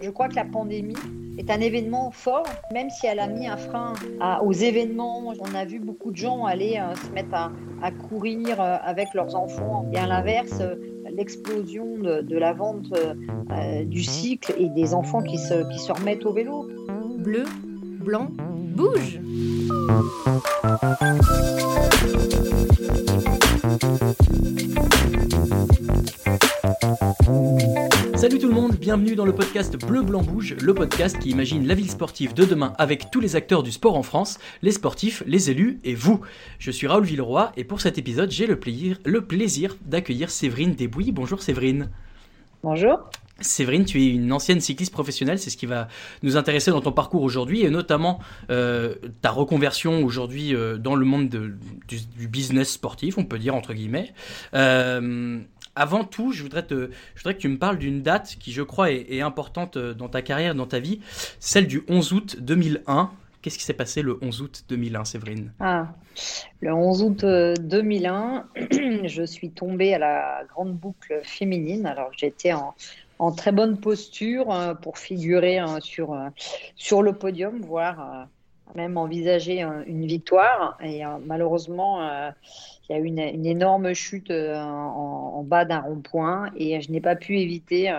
Je crois que la pandémie est un événement fort, même si elle a mis un frein aux événements. On a vu beaucoup de gens aller euh, se mettre à, courir euh, avec leurs enfants. Et à l'inverse, euh, l'explosion de, la vente du cycle et des enfants qui se, qui se remettent au vélo. Bleu, blanc, bouge Salut tout le monde, bienvenue dans le podcast Bleu Blanc Bouge, le podcast qui imagine la ville sportive de demain avec tous les acteurs du sport en France, les sportifs, les élus et vous. Je suis Raoul Villeroy et pour cet épisode, j'ai le plaisir, le plaisir d'accueillir Séverine Desbouilles. Bonjour Séverine. Bonjour. Séverine, tu es une ancienne cycliste professionnelle, c'est ce qui va nous intéresser dans ton parcours aujourd'hui, et notamment euh, ta reconversion aujourd'hui euh, dans le monde du, business sportif, on peut dire entre guillemets. Euh, avant tout, je voudrais, que tu me parles d'une date qui, je crois, est, importante dans ta carrière, dans ta vie, celle du 11 août 2001. Qu'est-ce qui s'est passé le 11 août 2001, Séverine? Ah, Le 11 août 2001, je suis tombée à la grande boucle féminine. Alors, j'étais en, en très bonne posture euh, pour figurer euh, sur, euh, sur le podium, voire même envisager une victoire. Et malheureusement, il y a eu une, énorme chute en, bas d'un rond-point et je n'ai pas pu éviter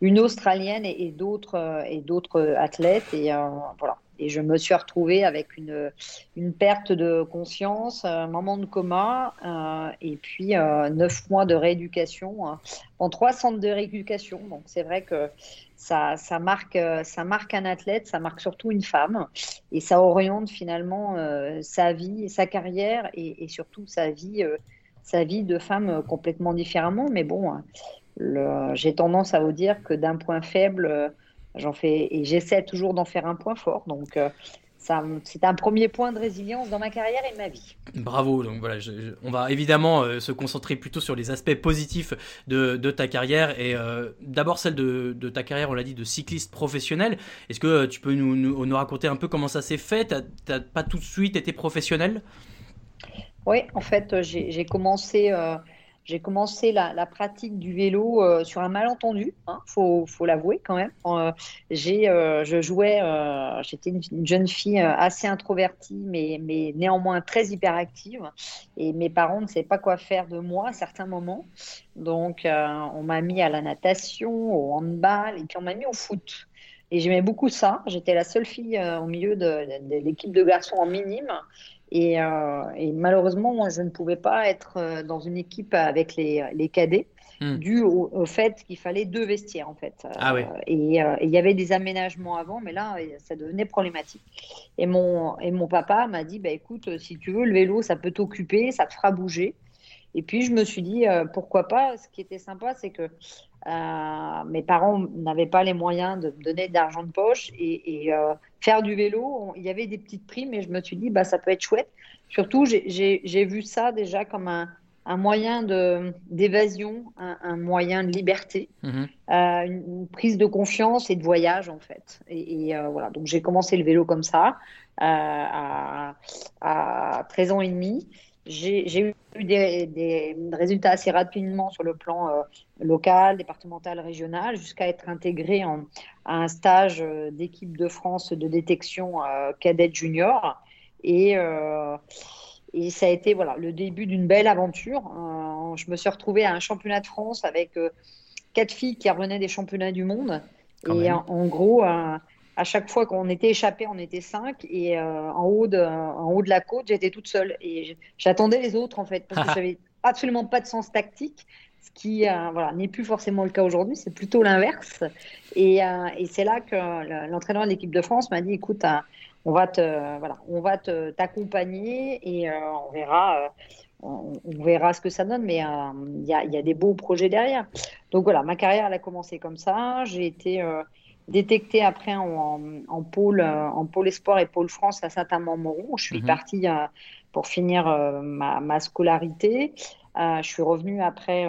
une Australienne et, d'autres et d'autres athlètes. Et voilà. Et je me suis retrouvée avec une, une perte de conscience, un moment de coma, euh, et puis euh, neuf mois de rééducation hein, en trois centres de rééducation. Donc c'est vrai que ça, ça, marque, ça marque un athlète, ça marque surtout une femme, et ça oriente finalement euh, sa vie, sa carrière, et, surtout sa vie, sa vie de femme complètement différemment. Mais bon, j'ai tendance à vous dire que d'un point faible J'en fais et j'essaie toujours d'en faire un point fort. Donc euh, c'est un premier point de résilience dans ma carrière et ma vie. Bravo. Donc voilà, on va évidemment euh, se concentrer plutôt sur les aspects positifs de, ta carrière et euh, d'abord celle de, ta carrière, on l'a dit, de cycliste professionnel. Est-ce que tu peux nous, nous, raconter un peu comment ça s'est fait? Tu n'as pas tout de suite été professionnel? Oui, en fait, j'ai commencé. J'ai commencé la, pratique du vélo euh, sur un malentendu, hein, faut, l'avouer quand même. Euh, euh, j'étais une, jeune fille assez introvertie, mais, mais néanmoins très hyperactive. Et mes parents ne savaient pas quoi faire de moi à certains moments. Donc, on m'a mis à la natation, au handball, et puis on m'a mis au foot. Et j'aimais beaucoup ça. J'étais la seule fille au milieu de, de l'équipe de garçons en minime. Euh, et, malheureusement, moi, je ne pouvais pas être euh, dans une équipe avec les, les cadets, hmm. dû au, fait qu'il fallait deux vestiaires, en fait. Ah euh, et il y avait des aménagements avant, mais là, ça devenait problématique. Et mon, et mon papa m'a dit, bah, écoute, si tu veux, le vélo, ça peut t'occuper, ça te fera bouger. Et puis, je me suis dit, pourquoi pas Ce qui était sympa, c'est que euh, mes parents n'avaient pas les moyens de me donner d'argent de poche et, euh, faire du vélo, il y avait des petites primes et je me suis dit, bah, ça peut être chouette. Surtout, j'ai vu ça déjà comme un, un moyen d'évasion, un, moyen de liberté, mhm. euh, une, prise de confiance et de voyage en fait. Et, voilà, donc j'ai commencé le vélo comme ça à, à 13 ans et demi. J'ai eu des, résultats assez rapidement sur le plan euh, local, départemental, régional, jusqu'à être intégré en, à un stage euh, d'équipe de France de détection euh, cadette junior. Et, et, ça a été voilà, le début d'une belle aventure. je me suis retrouvée à un championnat de France avec quatre filles qui revenaient des championnats du monde. et en, gros, à chaque fois qu'on était échappé, on était cinq. Et euh, en, haut de, en haut de la côte, j'étais toute seule. Et j'attendais les autres, en fait, parce que j'avais absolument pas de sens tactique. Ce qui euh, voilà, n'est plus forcément le cas aujourd'hui, c'est plutôt l'inverse. Et, euh, et c'est là que l'entraîneur de l'équipe de France m'a dit écoute, on va te voilà, on va t'accompagner et on verra on, verra ce que ça donne, mais il y, a, y, a, des beaux projets derrière. Donc voilà, ma carrière elle a commencé comme ça. J'ai été détecté après en, en, pôle, euh, en pôle espoir et pôle France à Saint-Amand-Moron. Je suis mhm. partie euh, pour finir euh, ma, ma, scolarité. je suis revenue après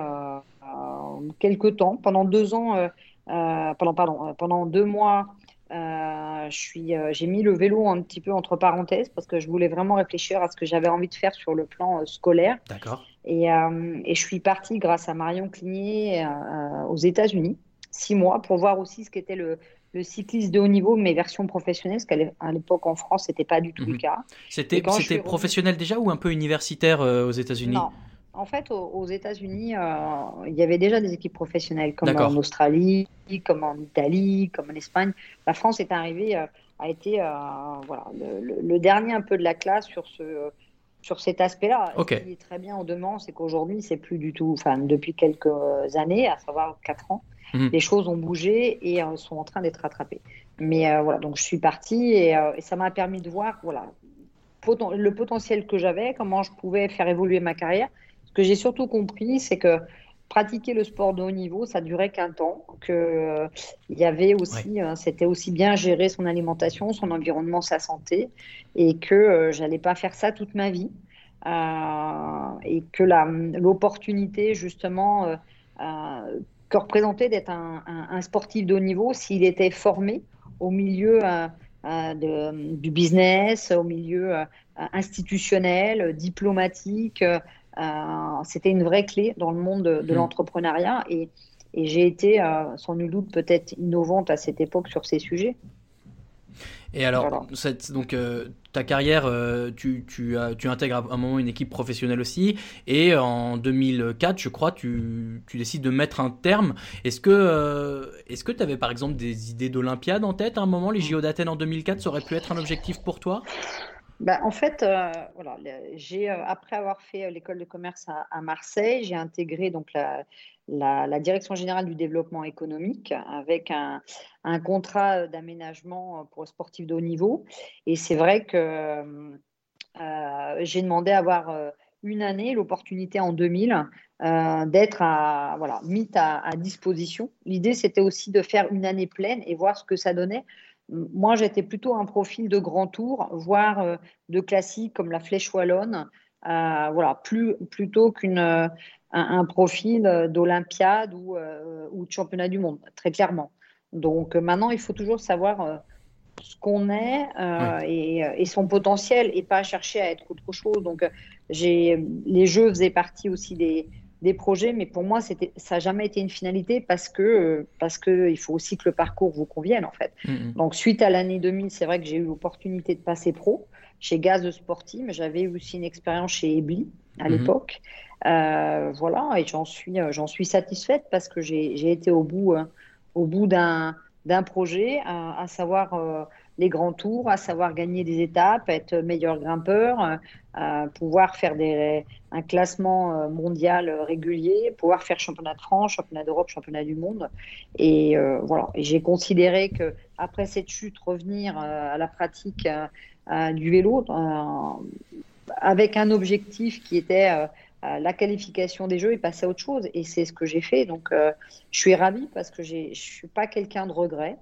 quelques temps, pendant deux ans, pendant, pardon, pendant deux mois. j'ai mis le vélo un petit peu entre parenthèses parce que je voulais vraiment réfléchir à ce que j'avais envie de faire sur le plan scolaire. D'accord. Et, et, je suis partie grâce à Marion Cligné aux États-Unis, six mois, pour voir aussi ce qu'était le, le cycliste de haut niveau, mais version professionnelle, parce qu'à l'époque en France, c'était pas du tout le mhm. cas. C'était professionnel déjà ou un peu universitaire euh, aux États-Unis? Non. En fait, aux, États-Unis, euh, il y avait déjà des équipes professionnelles, comme en Australie, comme en Italie, comme en Espagne. La France est arrivée, euh, a été voilà, le, dernier un peu de la classe sur ce sur cet aspect-là. Ce qui est très bien en demande, c'est qu'aujourd'hui, c'est plus du tout, enfin, depuis quelques années, à savoir 4 ans, Mhm. Les choses ont bougé et euh, sont en train d'être rattrapées. Mais euh, voilà, donc je suis partie euh, et, ça m'a permis de voir voilà, le potentiel que j'avais, comment je pouvais faire évoluer ma carrière. Ce que j'ai surtout compris, c'est que pratiquer le sport de haut niveau, ça durait qu'un temps, que il y avait aussi, c'était aussi bien gérer son alimentation, son environnement, sa santé, et que j'allais pas faire ça toute ma vie, et que l'opportunité justement que représentait d'être un, sportif de haut niveau s'il était formé au milieu euh, euh, de, du business, au milieu euh, institutionnel, diplomatique. C'était une vraie clé dans le monde de, mmh. l'entrepreneuriat et, et j'ai été, sans nul doute, peut-être innovante à cette époque sur ces sujets. Et alors, cette, donc, euh, ta carrière, euh, tu, tu, tu, intègres à un moment une équipe professionnelle aussi, et en 2004, je crois, tu, tu décides de mettre un terme. Est-ce que euh, est-ce que tu avais par exemple des idées d'Olympiade en tête à un moment? Les JO d'Athènes en 2004, ça aurait pu être un objectif pour toi? Bah, en fait, voilà, j'ai après avoir fait l'école de commerce à, à Marseille, j'ai intégré donc la, la, Direction générale du développement économique avec un, contrat d'aménagement pour sportifs de haut niveau. Et c'est vrai que euh, j'ai demandé à avoir euh, une année, l'opportunité en 2000 euh, d'être voilà, mise à, disposition. L'idée, c'était aussi de faire une année pleine et voir ce que ça donnait. Moi, j'étais plutôt un profil de grand tour, voire de classique comme la Flèche Wallonne, voilà, plus, plutôt qu'une un, profil euh, d'Olympiade ou, euh, ou, de championnat du monde, très clairement. Donc euh, maintenant, il faut toujours savoir ce qu'on est et, son potentiel et pas chercher à être autre chose. Donc j'ai les jeux faisaient partie aussi des, des projets, mais pour moi, c'était, ça n'a jamais été une finalité parce que, parce que il faut aussi que le parcours vous convienne en fait. Mm, mm. Donc suite à l'année 2000, c'est vrai que j'ai eu l'opportunité de passer pro chez Gaz Sportif, mais j'avais aussi une expérience chez Ebly à mm-hmm. l'époque. Euh, voilà, et j'en suis, euh, j'en suis satisfaite parce que j'ai été au bout, euh, au bout d'un projet, à, savoir les grands tours, à savoir gagner des étapes, être meilleur grimpeur, pouvoir faire des, un classement mondial régulier, pouvoir faire championnat de France, championnat d'Europe, championnat du monde. Et voilà, j'ai considéré que après cette chute, revenir à la pratique du vélo avec un objectif qui était la qualification des jeux et passer à autre chose. Et c'est ce que j'ai fait. Donc, euh, je suis ravie parce que je ne suis pas quelqu'un de regret.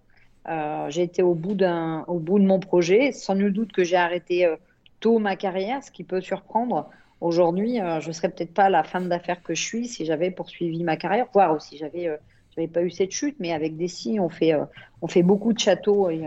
Euh, j'ai été au bout, de mon projet. Sans nul doute que j'ai arrêté euh, tôt ma carrière, ce qui peut surprendre. Aujourd'hui, je ne serais peut-être pas la femme d'affaires que je suis si j'avais poursuivi ma carrière, voire si j'avais n'avais pas eu cette chute, mais avec des si, on fait, beaucoup de châteaux. Et,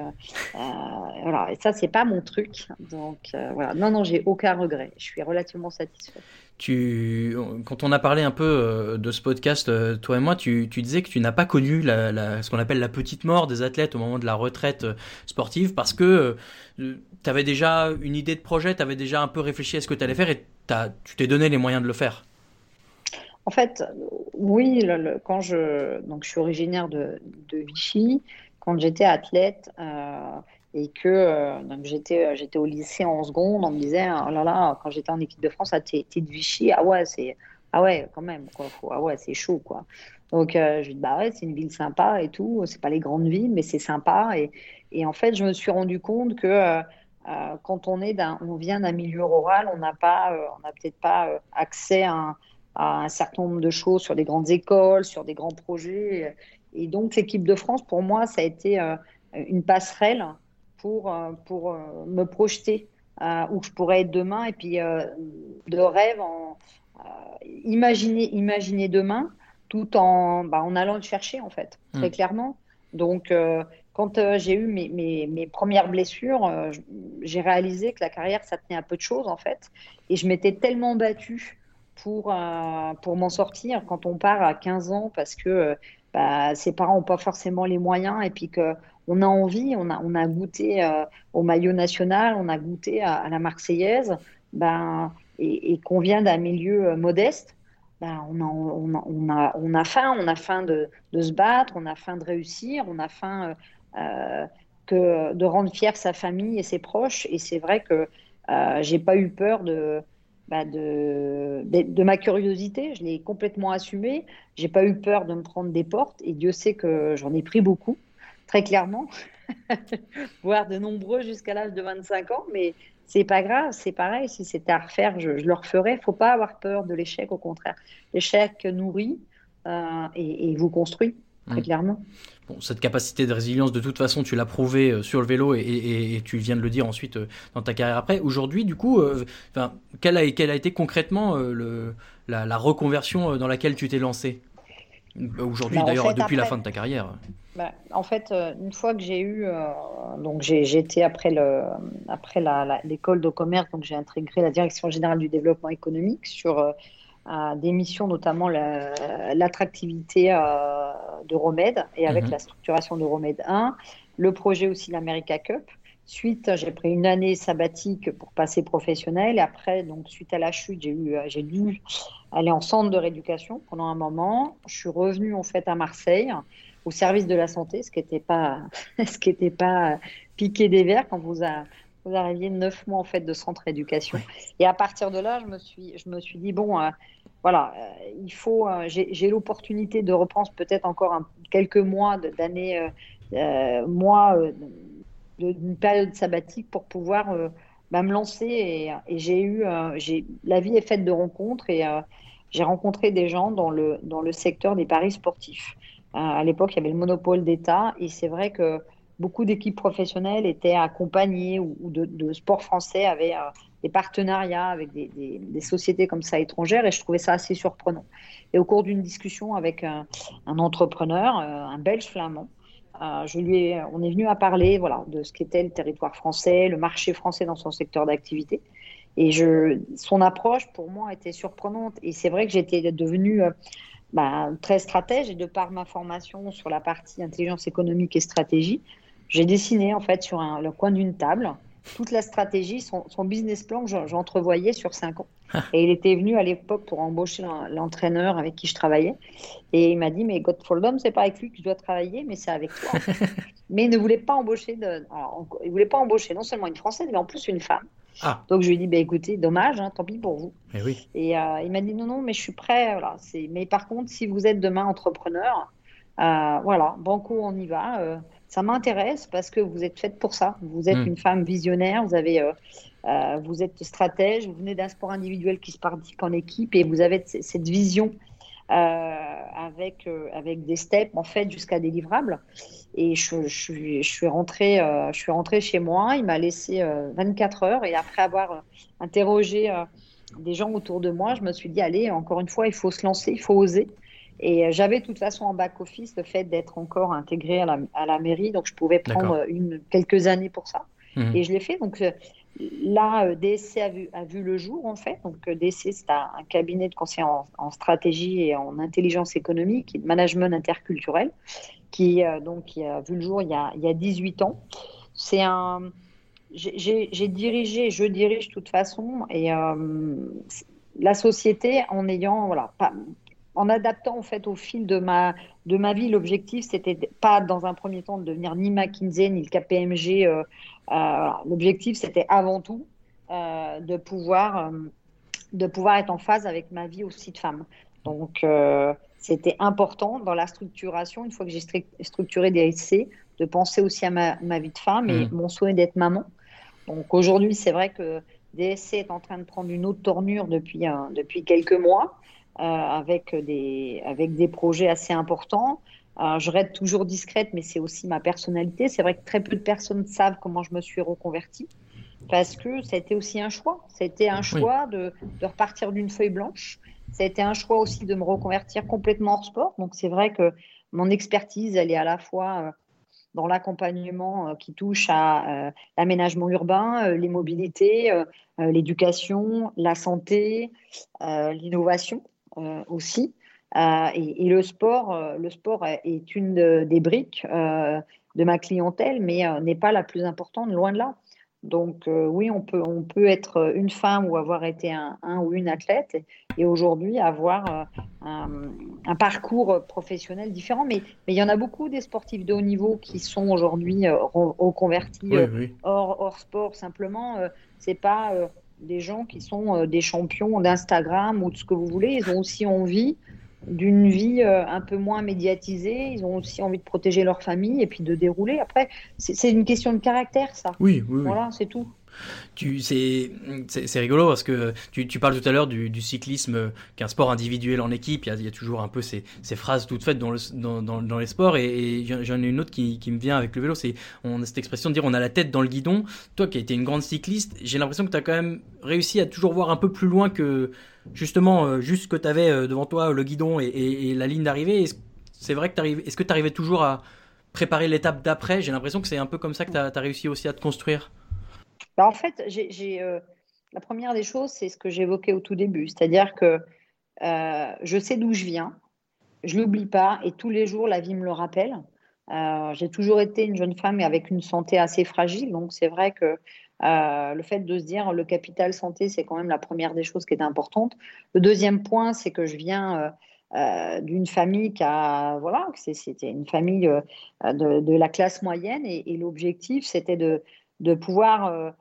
voilà. et ça, c'est pas mon truc. Donc, voilà. Non, non, j'ai aucun regret. Je suis relativement satisfaite quand on a parlé un peu euh, de ce podcast, euh, toi et moi, tu, disais que tu n'as pas connu ce qu'on appelle la petite mort des athlètes au moment de la retraite euh, sportive parce que tu avais déjà une idée de projet, tu avais déjà un peu réfléchi à ce que tu allais faire et tu t'es donné les moyens de le faire. En fait, oui, quand je, donc je suis originaire de Vichy, quand j'étais athlète, et que euh, j'étais euh, j'étais au lycée en seconde, on me disait oh là là quand j'étais en équipe de France, ah, t'es de Vichy, ah ouais c'est ah ouais quand même ah ouais c'est chaud quoi. Donc euh, je dis bah ouais c'est une ville sympa et tout, c'est pas les grandes villes mais c'est sympa et, et, en fait je me suis rendu compte que quand on est on vient d'un milieu rural, on n'a pas on n'a peut-être pas accès à à un certain nombre de choses sur des grandes écoles, sur des grands projets. Et donc, l'équipe de France, pour moi, ça a été une passerelle pour, euh, pour euh, me projeter euh, où je pourrais être demain et puis de rêve en imaginer, imaginer demain tout en, bah, en allant le chercher en fait, très mm. clairement. Donc quand j'ai eu mes, mes, premières blessures, j'ai réalisé que la carrière, ça tenait à peu de choses en fait. Et je m'étais tellement battue pour, pour m'en sortir quand on part à 15 ans parce que bah, ses parents n'ont pas forcément les moyens et puis qu'on a envie, on a, on goûté au maillot national, on a goûté à, la Marseillaise, ben, et, qu'on vient d'un milieu modeste bah, on, a, on, on, faim, on a faim de, se battre, on a faim de réussir, on a faim euh, que, de rendre fier sa famille et ses proches. Et c'est vrai que euh, j'ai pas eu peur de, bah, de, de, ma curiosité, je l'ai complètement assumé. J'ai pas eu peur de me prendre des portes et Dieu sait que j'en ai pris beaucoup, très clairement, voire de nombreux jusqu'à l'âge de 25 ans. Mais c'est pas grave, c'est pareil. Si c'était à refaire, je, le referais. Il faut pas avoir peur de l'échec, au contraire. L'échec nourrit euh, et, vous construit, très mmh. clairement. Bon, cette capacité de résilience, de toute façon, tu l'as prouvé euh, sur le vélo et, tu viens de le dire ensuite euh, dans ta carrière après. Aujourd'hui, du coup, quelle, a, a, été concrètement le, la, reconversion dans laquelle tu t'es lancé? Aujourd'hui, bah, d'ailleurs, depuis la fin de ta carrière. Bah, en fait, euh, une fois que j'ai eu, euh, donc j'ai été après le, après l'école de commerce, donc j'ai intégré la direction générale du développement économique sur euh, des missions, notamment l'attractivité de Romède et avec mhm. la structuration de Romède 1, le projet aussi l'America Cup. Suite, j'ai pris une année sabbatique pour passer professionnel. Et après, donc suite à la chute, j'ai eu, j'ai dû aller en centre de rééducation pendant un moment. Je suis revenue en fait à Marseille au service de la santé, ce qui n'était pas, ce qui était pas piqué des verres quand vous, a, vous arriviez neuf mois en fait de centre d'éducation. Et à partir de là, je me suis, je me suis dit bon, euh, voilà, euh, il faut, euh, j'ai l'opportunité de reprendre peut-être encore quelques mois d'années, mois d'une période sabbatique pour pouvoir bah, me lancer. Et, j'ai eu, j'ai, la vie est faite de rencontres et j'ai rencontré des gens dans le, dans le secteur des paris sportifs. À l'époque, il y avait le monopole d'État et c'est vrai que beaucoup d'équipes professionnelles étaient accompagnées ou, de, sport français avaient euh, des partenariats avec des, sociétés comme ça étrangères et je trouvais ça assez surprenant. Et au cours d'une discussion avec un, entrepreneur, euh, un belge flamand, euh, je lui ai, on est venu à parler voilà, de ce qu'était le territoire français, le marché français dans son secteur d'activité. Et son approche, pour moi, était surprenante. Et c'est vrai que j'étais devenue bah, très stratège et de par ma formation sur la partie intelligence économique et stratégie, j'ai dessiné en fait sur le coin d'une table toute la stratégie, son, business plan que j'entrevoyais sur cinq ans. Ah. Et il était venu à l'époque pour embaucher l'entraîneur avec qui je travaillais. Et il m'a dit, mais Gottfoldom, c'est pas avec lui que je dois travailler, mais c'est avec toi. mais il ne voulait pas embaucher, de, il voulait pas embaucher non seulement une Française, mais en plus une femme. Ah. Donc je lui ai dit, bah, écoutez, dommage, hein, tant pis pour vous. Oui. Et euh, il m'a dit, non, non, mais je suis prêt. Voilà, mais par contre, si vous êtes demain entrepreneur, euh, voilà, banco, on y va. Euh, ça m'intéresse parce que vous êtes faite pour ça. Vous êtes hmm. une femme visionnaire, vous, avez, vous êtes stratège, vous venez d'un sport individuel qui se pratique en équipe et vous avez cette vision avec, avec des steps en fait jusqu'à des livrables. Et je, je, suis rentrée, euh, je suis rentrée chez moi. Il m'a laissé 24 euh, heures. Et après avoir euh, interrogé des gens autour de moi, je me suis dit, allez, encore une fois, il faut se lancer, il faut oser. Et j'avais de toute façon en back-office le fait d'être encore intégrée à la, à la, mairie. Donc, je pouvais prendre une, quelques années pour ça. Mmh. Et je l'ai fait. Donc, là, DSC a vu, a vu, le jour, en fait. Donc, DSC, c'est un, cabinet de conseil en, en, stratégie et en intelligence économique et de management interculturel qui, euh, donc, qui a vu le jour il y a, il y a 18 ans. C'est un. J'ai dirigé, je dirige de toute façon, et euh, la société en ayant, voilà, pas, en adaptant en fait au fil de ma, de ma vie, l'objectif c'était pas dans un premier temps de devenir ni McKinsey ni le KPMG. Euh, l'objectif c'était avant tout de pouvoir de pouvoir être en phase avec ma vie aussi de femme. Donc c'était important dans la structuration, une fois que j'ai structuré DSC, de penser aussi à ma, vie de femme et mmh. mon souhait d'être maman. Donc aujourd'hui, c'est vrai que DSC est en train de prendre une autre tournure depuis, depuis quelques mois, euh, avec, des, avec des projets assez importants. Euh, je reste toujours discrète, mais c'est aussi ma personnalité. C'est vrai que très peu de personnes savent comment je me suis reconvertie, parce que ça a été aussi un choix. C'était un choix de, de repartir d'une feuille blanche ça a été un choix aussi de me reconvertir complètement hors sport. Donc c'est vrai que mon expertise, elle est à la fois euh, dans l'accompagnement qui touche à l'aménagement urbain, les mobilités, l'éducation, la santé, l'innovation aussi. Et, et, le sport, le sport est une des briques de ma clientèle, mais n'est pas la plus importante, loin de là. Donc euh, oui, on peut, on peut être une femme ou avoir été un, ou une athlète et, aujourd'hui avoir euh, un, parcours professionnel différent. Mais, mais, il y en a beaucoup des sportifs de haut niveau qui sont aujourd'hui euh, reconvertis Hors, hors, sport. Simplement, c'est pas des gens qui sont des champions d'Instagram ou de ce que vous voulez. Ils ont aussi envie d'une vie euh, un peu moins médiatisée. Ils ont aussi envie de protéger leur famille et puis de dérouler. Après, c'est une question de caractère, ça. Oui, oui. Voilà, c'est tout. C'est rigolo parce que tu, parles tout à l'heure du, cyclisme qu'un sport individuel en équipe. Il y a, toujours un peu ces, phrases toutes faites dans, le, les sports. Et, j'en ai une autre qui, me vient avec le vélo. C'est a cette expression de dire on a la tête dans le guidon. Toi qui as été une grande cycliste, j'ai l'impression que tu as quand même réussi à toujours voir un peu plus loin que, justement, euh, juste que tu avais euh, devant toi le guidon et, la ligne d'arrivée. C'est vrai que. Est-ce que tu arrivais toujours à préparer l'étape d'après? J'ai l'impression que c'est un peu comme ça que tu as, réussi aussi à te construire. Bah, en fait, euh, la première des choses, c'est ce que j'évoquais au tout début. C'est-à-dire que je sais d'où je viens, je l'oublie pas et tous les jours, la vie me le rappelle. j'ai toujours été une jeune femme avec une santé assez fragile, donc c'est vrai que euh, le fait de se dire le capital santé, c'est quand même la première des choses qui est importante. Le deuxième point, c'est que je viens euh, euh, d'une famille qui a, voilà, c'était une famille de, la classe moyenne et, l'objectif, c'était de, pouvoir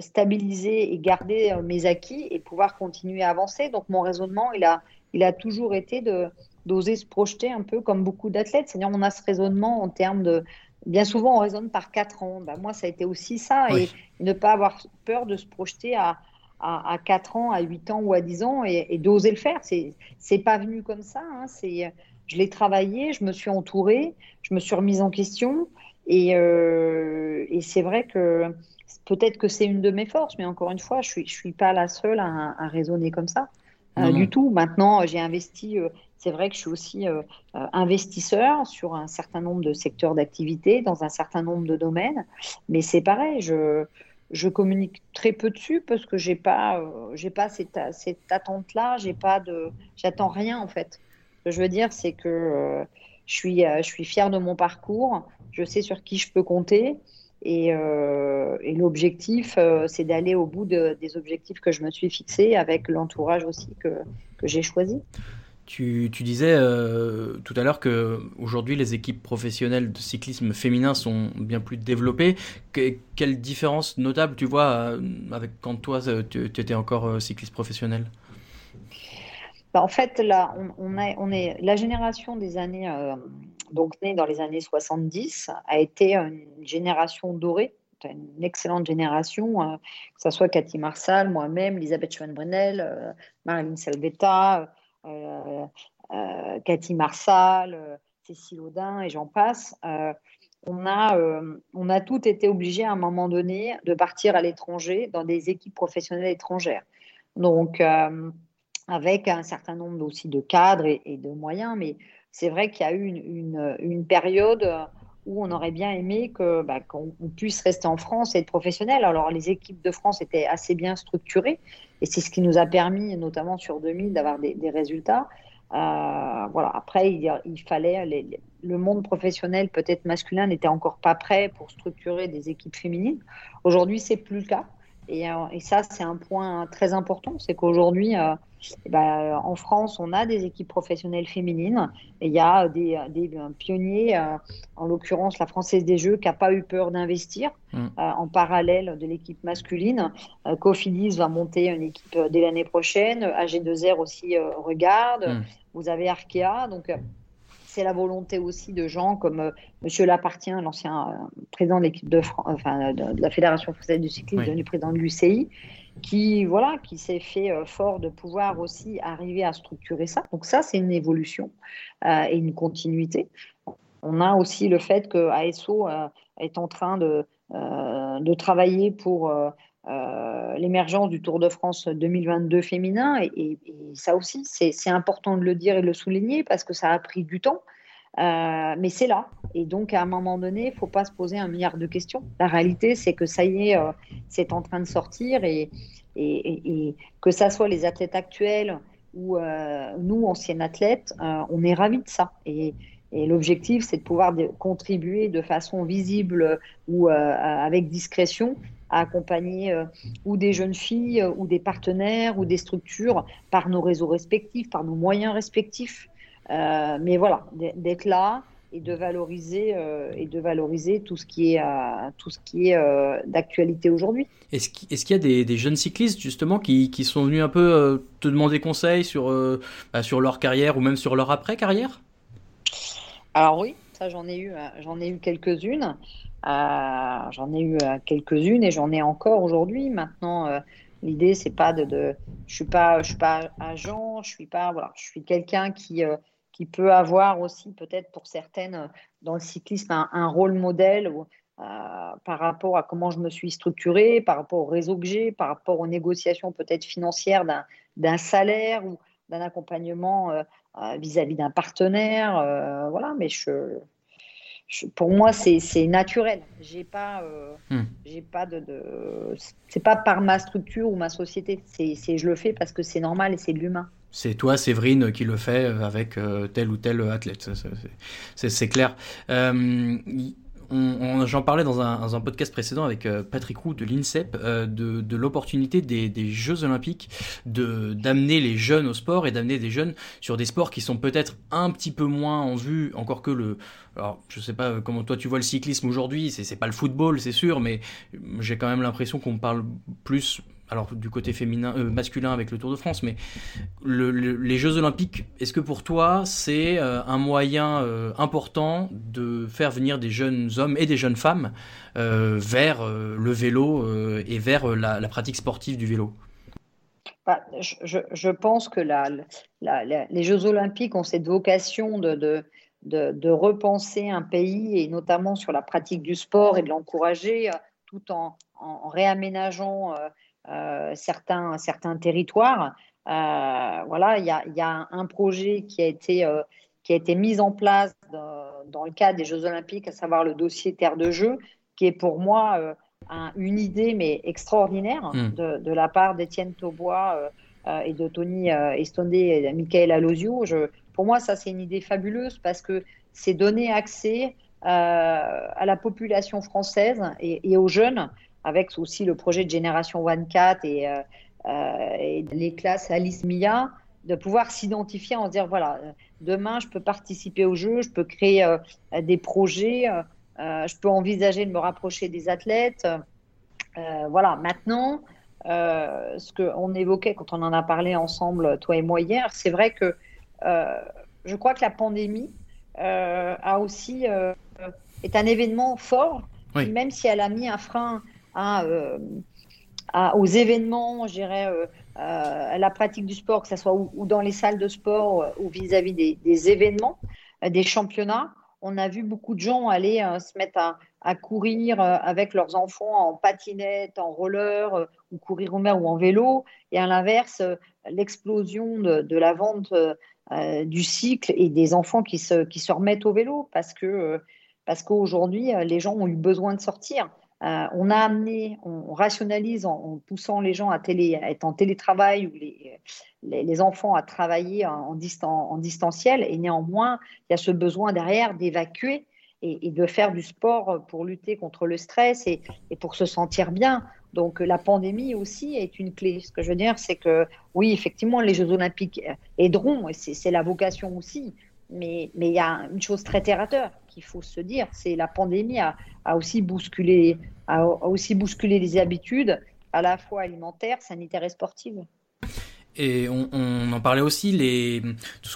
stabiliser et garder mes acquis et pouvoir continuer à avancer. Donc mon raisonnement, il a, il a toujours été de d'oser se projeter un peu comme beaucoup d'athlètes. C'est-à-dire, on a ce raisonnement en termes de, bien souvent, on raisonne par 4 ans. Bah, moi, ça a été aussi ça. Et ne pas avoir peur de se projeter à, à, 4 ans, à 8 ans ou à 10 ans et, d'oser le faire. C'est n'est pas venu comme ça. Hein. Je l'ai travaillé, je me suis entourée, je me suis remise en question. Et, euh, et c'est vrai que peut-être que c'est une de mes forces, mais encore une fois, je ne suis, je suis pas la seule à, à raisonner comme ça. Euh, du tout. Maintenant, j'ai investi euh, c'est vrai que je suis aussi euh, euh, investisseur sur un certain nombre de secteurs d'activité, dans un certain nombre de domaines, mais c'est pareil, je, je communique très peu dessus parce que j'ai pas, euh, j'ai pas cette, cette attente-là, j'ai pas de, j'attends rien en fait. Ce que je veux dire, c'est que je suis, je suis fière de mon parcours, je sais sur qui je peux compter. Et, et l'objectif, c'est d'aller au bout des objectifs que je me suis fixés avec l'entourage aussi que, que j'ai choisi. Tu, disais euh, tout à l'heure que aujourd'hui les équipes professionnelles de cyclisme féminin sont bien plus développées. quelle différence notable tu vois euh, avec quand toi euh, tu, étais encore cycliste professionnel? Bah, En fait, là, on, on, est la génération des années donc née dans les années 70 a été une génération dorée une excellente génération, que ce soit Cathy Marsal, moi-même, Elisabeth Schwann-Brunel, Marilyn Salvetta, euh, euh, Cathy Marsal, euh, Cécile Audin et j'en passe on a, on a toutes été obligés à un moment donné de partir à l'étranger dans des équipes professionnelles étrangères. Donc, avec un certain nombre aussi de cadres et, de moyens, mais c'est vrai qu'il y a eu une, période où on aurait bien aimé que, bah, qu'on puisse rester en France et être professionnel. Alors, les équipes de France étaient assez bien structurées, et c'est ce qui nous a permis, notamment sur 2000, d'avoir des, résultats. Euh, voilà. Après, il, fallait le monde professionnel, peut-être masculin, n'était encore pas prêt pour structurer des équipes féminines. Aujourd'hui, c'est plus le cas. Et, euh, ça, c'est un point très important, c'est qu'aujourd'hui, euh, eh ben, en France, on a des équipes professionnelles féminines. Et il y a des, des pionniers, en l'occurrence la Française des Jeux, qui n'a pas eu peur d'investir mm. en parallèle de l'équipe masculine. Cofidis va monter une équipe dès l'année prochaine. AG2R aussi regarde. Mm. Vous avez Arkea. Donc, c'est la volonté aussi de gens comme M. Euh, Monsieur Lapartien, l'ancien euh, président de l'équipe de, enfin, de, la Fédération française du cyclisme, devenu président de l'UCI, qui voilà, qui s'est fait euh, fort de pouvoir aussi arriver à structurer ça. Donc ça, c'est une évolution et une continuité. On a aussi le fait que ASO est en train de, de travailler pour l'émergence du Tour de France 2022 féminin. Et, ça aussi, c'est important de le dire et de le souligner parce que ça a pris du temps. Euh, mais c'est là. Et donc, à un moment donné, il ne faut pas se poser un milliard de questions. La réalité, c'est que ça y est, euh, c'est en train de sortir et, que ça soit les athlètes actuels ou euh, nous, anciens athlètes, euh, on est ravis de ça. Et, l'objectif, c'est de pouvoir contribuer de façon visible ou avec discrétion à accompagner ou des jeunes filles ou des partenaires ou des structures par nos réseaux respectifs, par nos moyens respectifs. mais voilà, d'être là, et de valoriser euh, et de valoriser tout ce qui est euh, tout ce qui est euh, d'actualité aujourd'hui. Est-ce qu'il y a des, jeunes cyclistes justement qui, qui, sont venus un peu te demander conseil sur bah, sur leur carrière ou même sur leur après carrière Alors oui, ça j'en ai eu j'en ai eu quelques-unes. J'en ai eu quelques-unes et j'en ai encore aujourd'hui. Maintenant, l'idée c'est pas de, je suis pas je suis pas agent, je suis pas voilà, je suis quelqu'un qui qui peut avoir aussi peut-être pour certaines euh, dans le cyclisme un, rôle modèle euh, par rapport à comment je me suis structurée, par rapport au réseau que par rapport aux négociations peut-être financières d'un salaire ou d'un accompagnement euh, vis-à-vis d'un partenaire. voilà, mais je, pour moi, c'est naturel. J'ai pas, hmm. j'ai pas de, de c'est pas par ma structure ou ma société. C'est, je le fais parce que c'est normal et c'est de l'humain. C'est toi, Séverine, qui le fait avec euh, tel ou tel athlète. C'est clair. Euh, j'en parlais dans un, podcast précédent avec euh, Patrick Roux de l'INSEP de, l'opportunité des, Jeux Olympiques de d'amener les jeunes au sport et d'amener des jeunes sur des sports qui sont peut-être un petit peu moins en vue, encore que le. Alors, je sais pas comment toi tu vois le cyclisme aujourd'hui, c'est pas le football, c'est sûr, mais j'ai quand même l'impression qu'on parle plus alors du côté féminin, euh, masculin avec le Tour de France, mais les Jeux Olympiques, est-ce que pour toi c'est euh, un moyen euh, important de faire venir des jeunes hommes et des jeunes femmes vers le vélo et vers la, pratique sportive du vélo? Bah, je, pense que les Jeux Olympiques ont cette vocation de, de, repenser un pays et notamment sur la pratique du sport et de l'encourager tout en, en réaménageant euh, certains, certains territoires. Euh, voilà, il y a, y a, un projet qui a été, euh, qui a été mis en place dans, le cadre des Jeux Olympiques, à savoir le dossier Terre de Jeu, qui est pour moi une idée mais extraordinaire hmm. de, la part d'Étienne Taubois et de Tony Estondé et de Michael Alosio. Je, pour moi, ça, c'est une idée fabuleuse parce que c'est donner accès à la population française et, et, aux jeunes avec aussi le projet de Génération 24 et, euh, euh, et les classes Alice Mia, de pouvoir s'identifier en se dire voilà, demain je peux participer au jeu, je peux créer euh, des projets, je peux envisager de me rapprocher des athlètes. voilà, maintenant, ce qu'on évoquait quand on en a parlé ensemble, toi et moi hier, c'est vrai que je crois que la pandémie a aussi est un événement fort, même si elle a mis un frein euh, aux événements, je dirais, euh, euh, à la pratique du sport, que ce soit ou, dans les salles de sport ou vis-à-vis des, événements, des championnats. On a vu beaucoup de gens aller se mettre à, courir avec leurs enfants en patinette, en roller, ou courir au mer ou en vélo. Et à l'inverse, l'explosion de, la vente du cycle et des enfants qui se, qui se remettent au vélo parce que parce qu'aujourd'hui, les gens ont eu besoin de sortir. Euh, on a amené, on, rationalise en, poussant les gens à, être en télétravail ou les, enfants à travailler en, distanciel. Et néanmoins, il y a ce besoin derrière d'évacuer et, de faire du sport pour lutter contre le stress et, pour se sentir bien. Donc la pandémie aussi est une clé. Ce que je veux dire, c'est que oui, effectivement, les Jeux olympiques aideront, et c'est la vocation aussi. Mais, mais il y a une chose très terre à terre qu'il faut se dire, c'est la pandémie a, aussi bousculé, a, aussi bousculé les habitudes, à la fois alimentaires, sanitaires et sportives. Et on, en parlait aussi, les,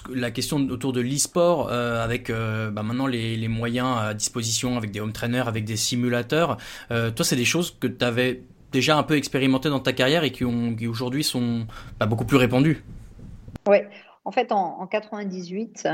la question autour de l'e-sport, euh, avec euh, bah, maintenant les, moyens à disposition, avec des home trainers, avec des simulateurs. Euh, toi, c'est des choses que tu avais déjà un peu expérimentées dans ta carrière et qui, qui aujourd'hui sont bah, beaucoup plus répandues. Oui, en fait, en, en 98,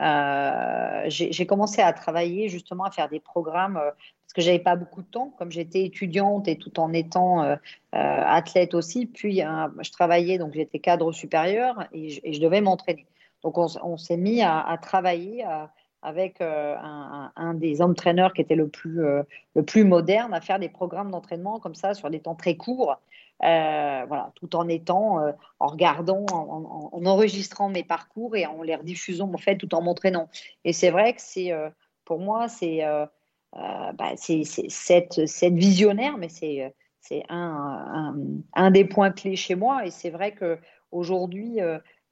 euh, j'ai commencé à travailler justement à faire des programmes euh, parce que j'avais pas beaucoup de temps, comme j'étais étudiante et tout en étant euh, athlète aussi. Puis je travaillais, donc j'étais cadre supérieur et je, devais m'entraîner. Donc on, s'est mis à, travailler, avec un, des entraîneurs qui était le plus, le plus moderne à faire des programmes d'entraînement comme ça sur des temps très courts. Voilà, tout en étant, en regardant, en, enregistrant mes parcours et en les rediffusant en fait, tout en m'entraînant. Et c'est vrai que c'est, pour moi, c'est, bah, c'est, cette, cette visionnaire, mais c'est c'est un, un, des points clés chez moi. Et c'est vrai qu'aujourd'hui,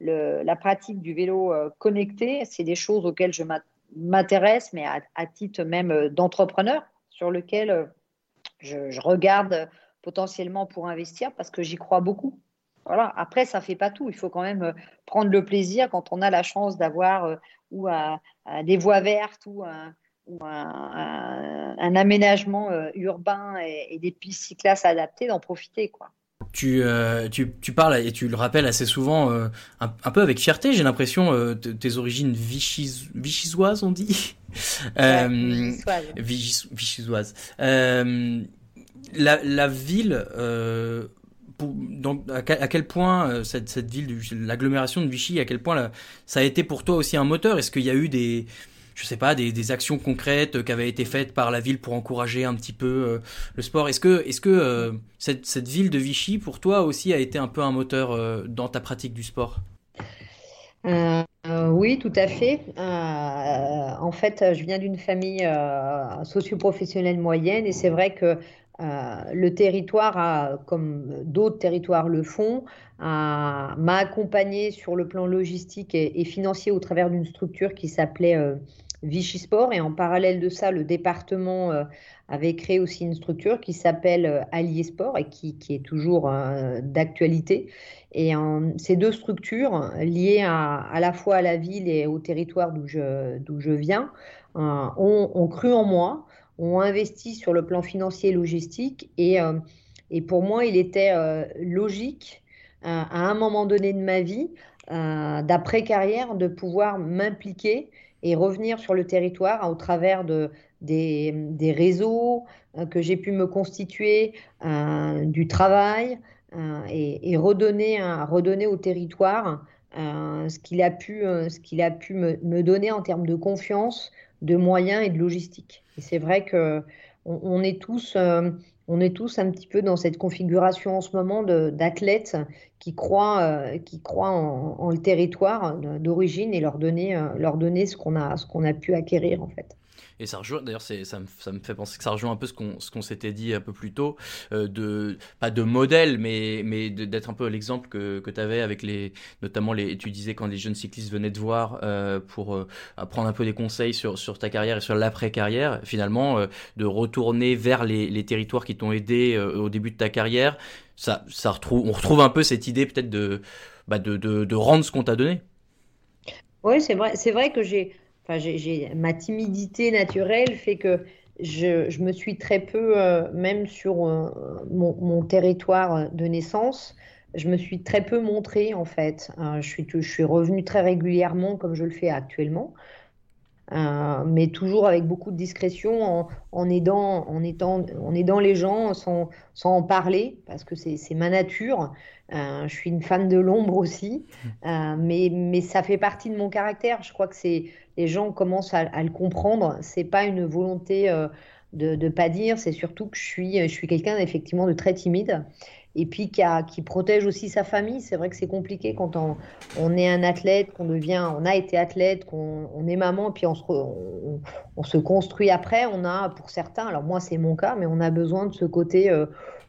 euh, la pratique du vélo euh, connecté, c'est des choses auxquelles je m'intéresse, mais à, titre même euh, d'entrepreneur, sur lequel je, regarde potentiellement pour investir parce que j'y crois beaucoup. Voilà. Après, ça ne fait pas tout. Il faut quand même prendre le plaisir quand on a la chance d'avoir ou des voies vertes ou un, un, aménagement euh, urbain et, des pistes cyclables adaptées, d'en profiter. quoi. Tu, euh, tu, tu, parles et tu le rappelles assez souvent, euh, un, peu avec fierté, j'ai l'impression, tes origines vichysoises, on dit Vichysoises. La, ville, donc, à, quel point cette, cette ville, l'agglomération de Vichy, à quel point ça a été pour toi aussi un moteur? Est-ce qu'il y a eu des, je sais pas, des, actions concrètes qui avaient été faites par la ville pour encourager un petit peu euh, le sport? Est-ce que, est-ce que euh, cette, ville de Vichy, pour toi aussi, a été un peu un moteur euh, dans ta pratique du sport? Oui, tout à fait. en fait, je viens d'une famille socio-professionnelle moyenne et c'est vrai que le territoire, comme d'autres territoires le font, m'a accompagné sur le plan logistique et, financier au travers d'une structure qui s'appelait Vichy Sport. Et en parallèle de ça, le département euh, avait créé aussi une structure qui s'appelle euh, Allier Sport et qui, est toujours euh, d'actualité. Et ces deux structures, liées à, la fois à la ville et au territoire d'où je viens, ont, cru en moi, ont investi sur le plan financier et logistique. Et, et pour moi, il était logique, à un moment donné de ma vie, d'après-carrière, de pouvoir m'impliquer et revenir sur le territoire au travers de, des, des réseaux euh, que j'ai pu me constituer, euh, du travail euh, et, et, redonner, redonner au territoire ce qu'il a pu, ce qu'il a pu me, me, donner en termes de confiance, de moyens et de logistique. Et c'est vrai que on, est tous on est tous un petit peu dans cette configuration en ce moment d'athlètes qui croient, euh, qui croient en, le territoire d'origine et leur donner, euh, leur donner ce qu'on a, qu'on a pu acquérir en fait. Et ça rejoint, d'ailleurs, ça me, ça me fait penser que ça rejoint un peu ce qu'on qu'on s'était dit un peu plus tôt, euh, de, pas de modèle, mais, mais d'être un peu l'exemple que, que tu avais avec les, notamment les, tu disais quand les jeunes cyclistes venaient te voir euh, pour euh, prendre un peu des conseils sur, sur ta carrière et sur l'après-carrière, finalement, euh, de retourner vers les, territoires qui t'ont aidé au début de ta carrière, ça, ça retrouve, on retrouve un peu cette idée peut-être de, bah de, de rendre ce qu'on t'a donné. Oui, c'est vrai, c'est vrai que j'ai Enfin, ma timidité naturelle fait que je, je me suis très peu, euh, même sur euh, mon, mon, territoire de naissance, je me suis très peu montrée en fait. Euh, je, suis, je suis revenue très régulièrement comme je le fais actuellement. Mais toujours avec beaucoup de discrétion, en, en, aidant, en, étant, en aidant les gens sans, sans en parler, parce que c'est, ma nature. je suis une fan de l'ombre aussi, mmh. mais, mais ça fait partie de mon caractère. Je crois que les gens commencent à, le comprendre. C'est pas une volonté euh, de ne pas dire, c'est surtout que je suis, je suis quelqu'un effectivement de très timide et puis qui, protège aussi sa famille. C'est vrai que c'est compliqué quand on, est un athlète, qu'on devient, on a été athlète, qu'on on est maman, puis on se, on, se construit après. On a, pour certains, alors moi c'est mon cas, mais on a besoin de ce côté euh,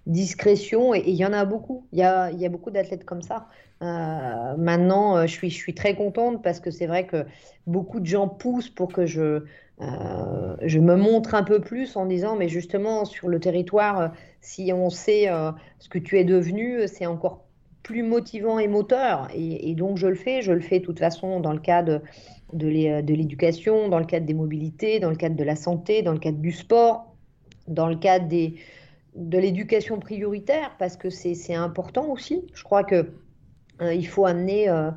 discrétion et il y en a beaucoup. Il y a, beaucoup d'athlètes comme ça. Euh, maintenant, euh, je suis très contente parce que c'est vrai que beaucoup de gens poussent pour que je, euh, je me montre un peu plus en disant, mais justement, sur le territoire, si on sait ce que tu es devenu, c'est encore plus motivant et moteur. Et, donc, je le fais. Je le fais de toute façon dans le cadre de l'éducation, dans le cadre des mobilités, dans le cadre de la santé, dans le cadre du sport, dans le cadre de l'éducation prioritaire, parce que c'est important aussi. Je crois que euh, il, faut amener, euh,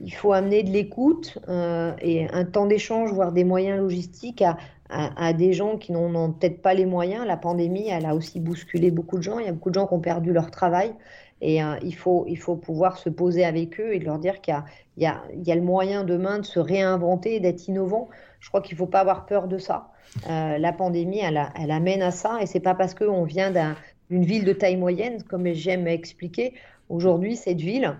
il faut amener de l'écoute euh, et un temps d'échange, voire des moyens logistiques à, des gens qui n'ont peut-être pas les moyens. La pandémie, elle a aussi bousculé beaucoup de gens. Il y a beaucoup de gens qui ont perdu leur travail. Et il, faut, il faut pouvoir se poser avec eux et leur dire qu'il y, y, y a, le moyen demain de se réinventer, d'être innovant. Je crois qu'il ne faut pas avoir peur de ça. la pandémie, elle, elle, amène à ça. Et c'est pas parce qu'on vient d'une ville de taille moyenne, comme j'aime expliquer. Aujourd'hui, cette ville,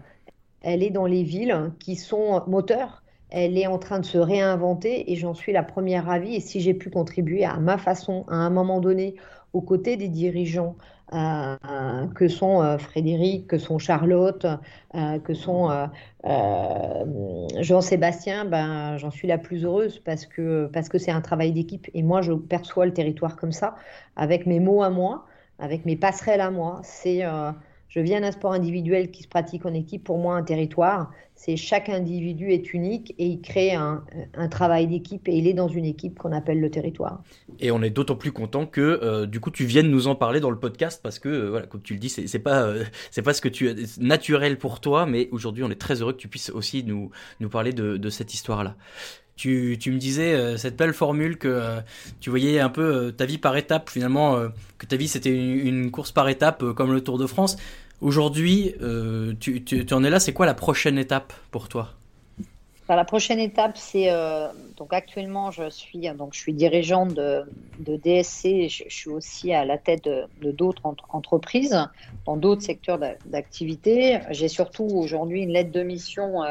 elle est dans les villes qui sont moteurs elle est en train de se réinventer et j'en suis la première ravie. Et si j'ai pu contribuer à ma façon, à un moment donné, aux côtés des dirigeants, euh, que sont euh, Frédéric, que sont Charlotte, euh, que sont Jean-Sébastien, ben, j'en suis la plus heureuse parce que parce que c'est un travail d'équipe. Et moi, je perçois le territoire comme ça, avec mes mots à moi, avec mes passerelles à moi. C'est je viens d'un sport individuel qui se pratique en équipe. Pour moi, un territoire, c'est chaque individu est unique et il crée un, travail d'équipe et il est dans une équipe qu'on appelle le territoire. Et on est d'autant plus content que euh, du coup tu viennes nous en parler dans le podcast parce que euh, voilà, comme tu le dis, c'est pas euh, c'est pas ce que tu naturel pour toi, mais aujourd'hui on est très heureux que tu puisses aussi nous nous parler de, cette histoire là. Tu, tu, me disais cette belle formule que tu voyais un peu ta vie par étapes, finalement, que ta vie c'était une, course par étapes comme le Tour de France. Aujourd'hui, euh, tu, en es là, c'est quoi la prochaine étape pour toi? La prochaine étape, c'est euh, donc actuellement, je suis donc je suis dirigeante de, DSC. Je, suis aussi à la tête de d'autres entreprises dans d'autres secteurs d'activité. J'ai surtout aujourd'hui une lettre de mission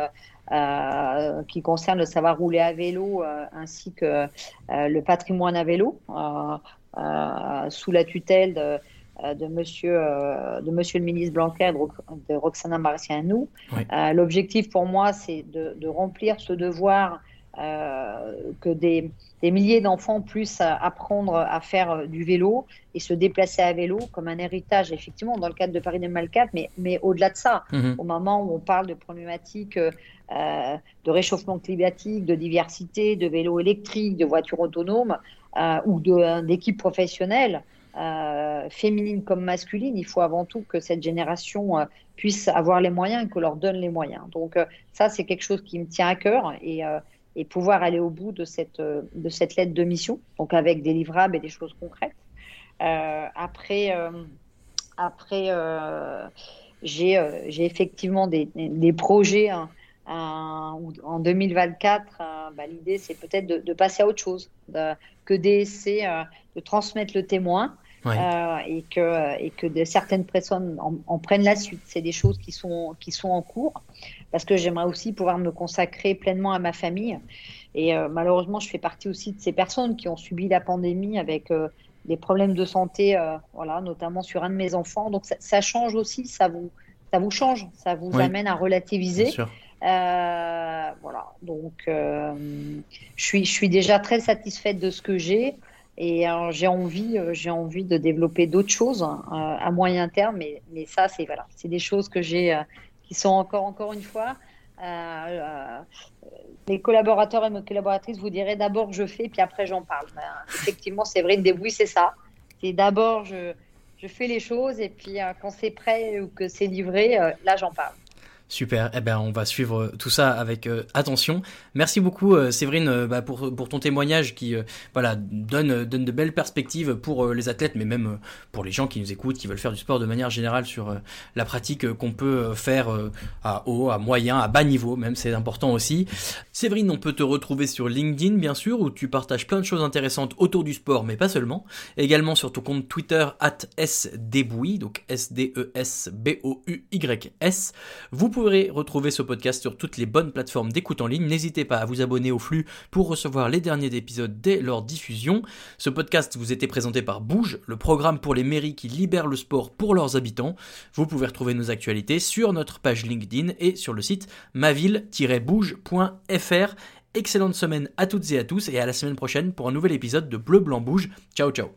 euh, qui concerne le savoir rouler à vélo ainsi que le patrimoine à vélo sous la tutelle de euh, de monsieur, euh, de monsieur le ministre Blanquer de, Roxana Marcianou. Euh, l'objectif pour moi, c'est de, remplir ce devoir que des, milliers d'enfants puissent apprendre à faire du vélo et se déplacer à vélo comme un héritage, effectivement, dans le cadre de Paris 2004, mais, mais au-delà de ça, mhm. au moment où on parle de problématiques de réchauffement climatique, de diversité, de vélos électriques, de voitures autonomes ou d'équipes professionnelles, euh, féminine comme masculine, il faut avant tout que cette génération euh, puisse avoir les moyens et qu'on leur donne les moyens. Donc euh, ça, c'est quelque chose qui me tient à cœur et, et pouvoir aller au bout de cette, de cette lettre de mission, donc avec des livrables et des choses concrètes. après, après j'ai effectivement des, des projets. Hein, en 2024, bah, l'idée c'est peut-être de, passer à autre chose, que d'essayer de transmettre le témoin euh, et, que, et que de certaines personnes en, prennent la suite. C'est des choses qui sont, qui sont en cours parce que j'aimerais aussi pouvoir me consacrer pleinement à ma famille. Et euh, malheureusement, je fais partie aussi de ces personnes qui ont subi la pandémie avec euh, des problèmes de santé, voilà, notamment sur un de mes enfants. Donc ça, change aussi, ça vous, ça vous change, ça vous amène à relativiser. voilà, donc je, suis, je suis déjà très satisfaite de ce que j'ai. Et euh, j'ai envie, euh, j'ai envie de développer d'autres choses hein, euh, à moyen terme, mais, mais ça, c'est voilà, c'est des choses que j'ai, qui sont encore, encore une fois, les collaborateurs et mes collaboratrices vous diraient d'abord je fais, puis après j'en parle. effectivement, c'est vrai, une débrouille, c'est ça. C'est d'abord je, je fais les choses, et puis quand c'est prêt ou que c'est livré, là j'en parle. Super, eh ben on va suivre tout ça avec euh, attention. Merci beaucoup euh, Séverine euh, bah, pour, ton témoignage qui voilà donne, donne de belles perspectives pour les athlètes mais même pour les gens qui nous écoutent, qui veulent faire du sport de manière générale sur la pratique qu'on peut faire à haut, à moyen, à bas niveau même, c'est important aussi. Séverine, on peut te retrouver sur LinkedIn bien sûr où tu partages plein de choses intéressantes autour du sport mais pas seulement. Également sur ton compte Twitter @sdebouy donc S D E S B O U Y S. Vous pourrez retrouver ce podcast sur toutes les bonnes plateformes d'écoute en ligne. N'hésitez pas à vous abonner au flux pour recevoir les derniers épisodes dès leur diffusion. Ce podcast vous était présenté par Bouge, le programme pour les mairies qui libèrent le sport pour leurs habitants. Vous pouvez retrouver nos actualités sur notre page LinkedIn et sur le site maville-bouge.fr. Excellente semaine à toutes et à tous et à la semaine prochaine pour un nouvel épisode de Bleu Blanc Bouge. Ciao ciao